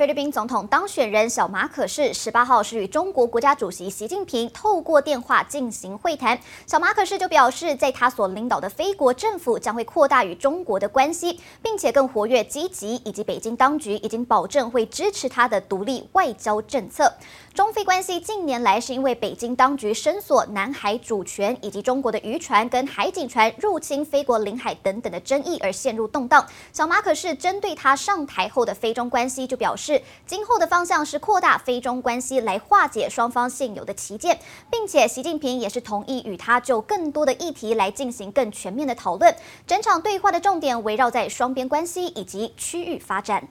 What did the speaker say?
菲律宾总统当选人小马可是十八号是与中国国家主席习近平透过电话进行会谈。小马可是就表示，在他所领导的菲国政府将会扩大与中国的关系，并且更活跃积极，以及北京当局已经保证会支持他的独立外交政策。中菲关系近年来是因为北京当局声索南海主权以及中国的渔船跟海警船入侵菲国领海等等的争议而陷入动荡。小马可是针对他上台后的菲中关系就表示。今后的方向是扩大非中关系，来化解双方现有的旗舰，并且习近平也是同意与他就更多的议题来进行更全面的讨论。整场对话的重点围绕在双边关系以及区域发展。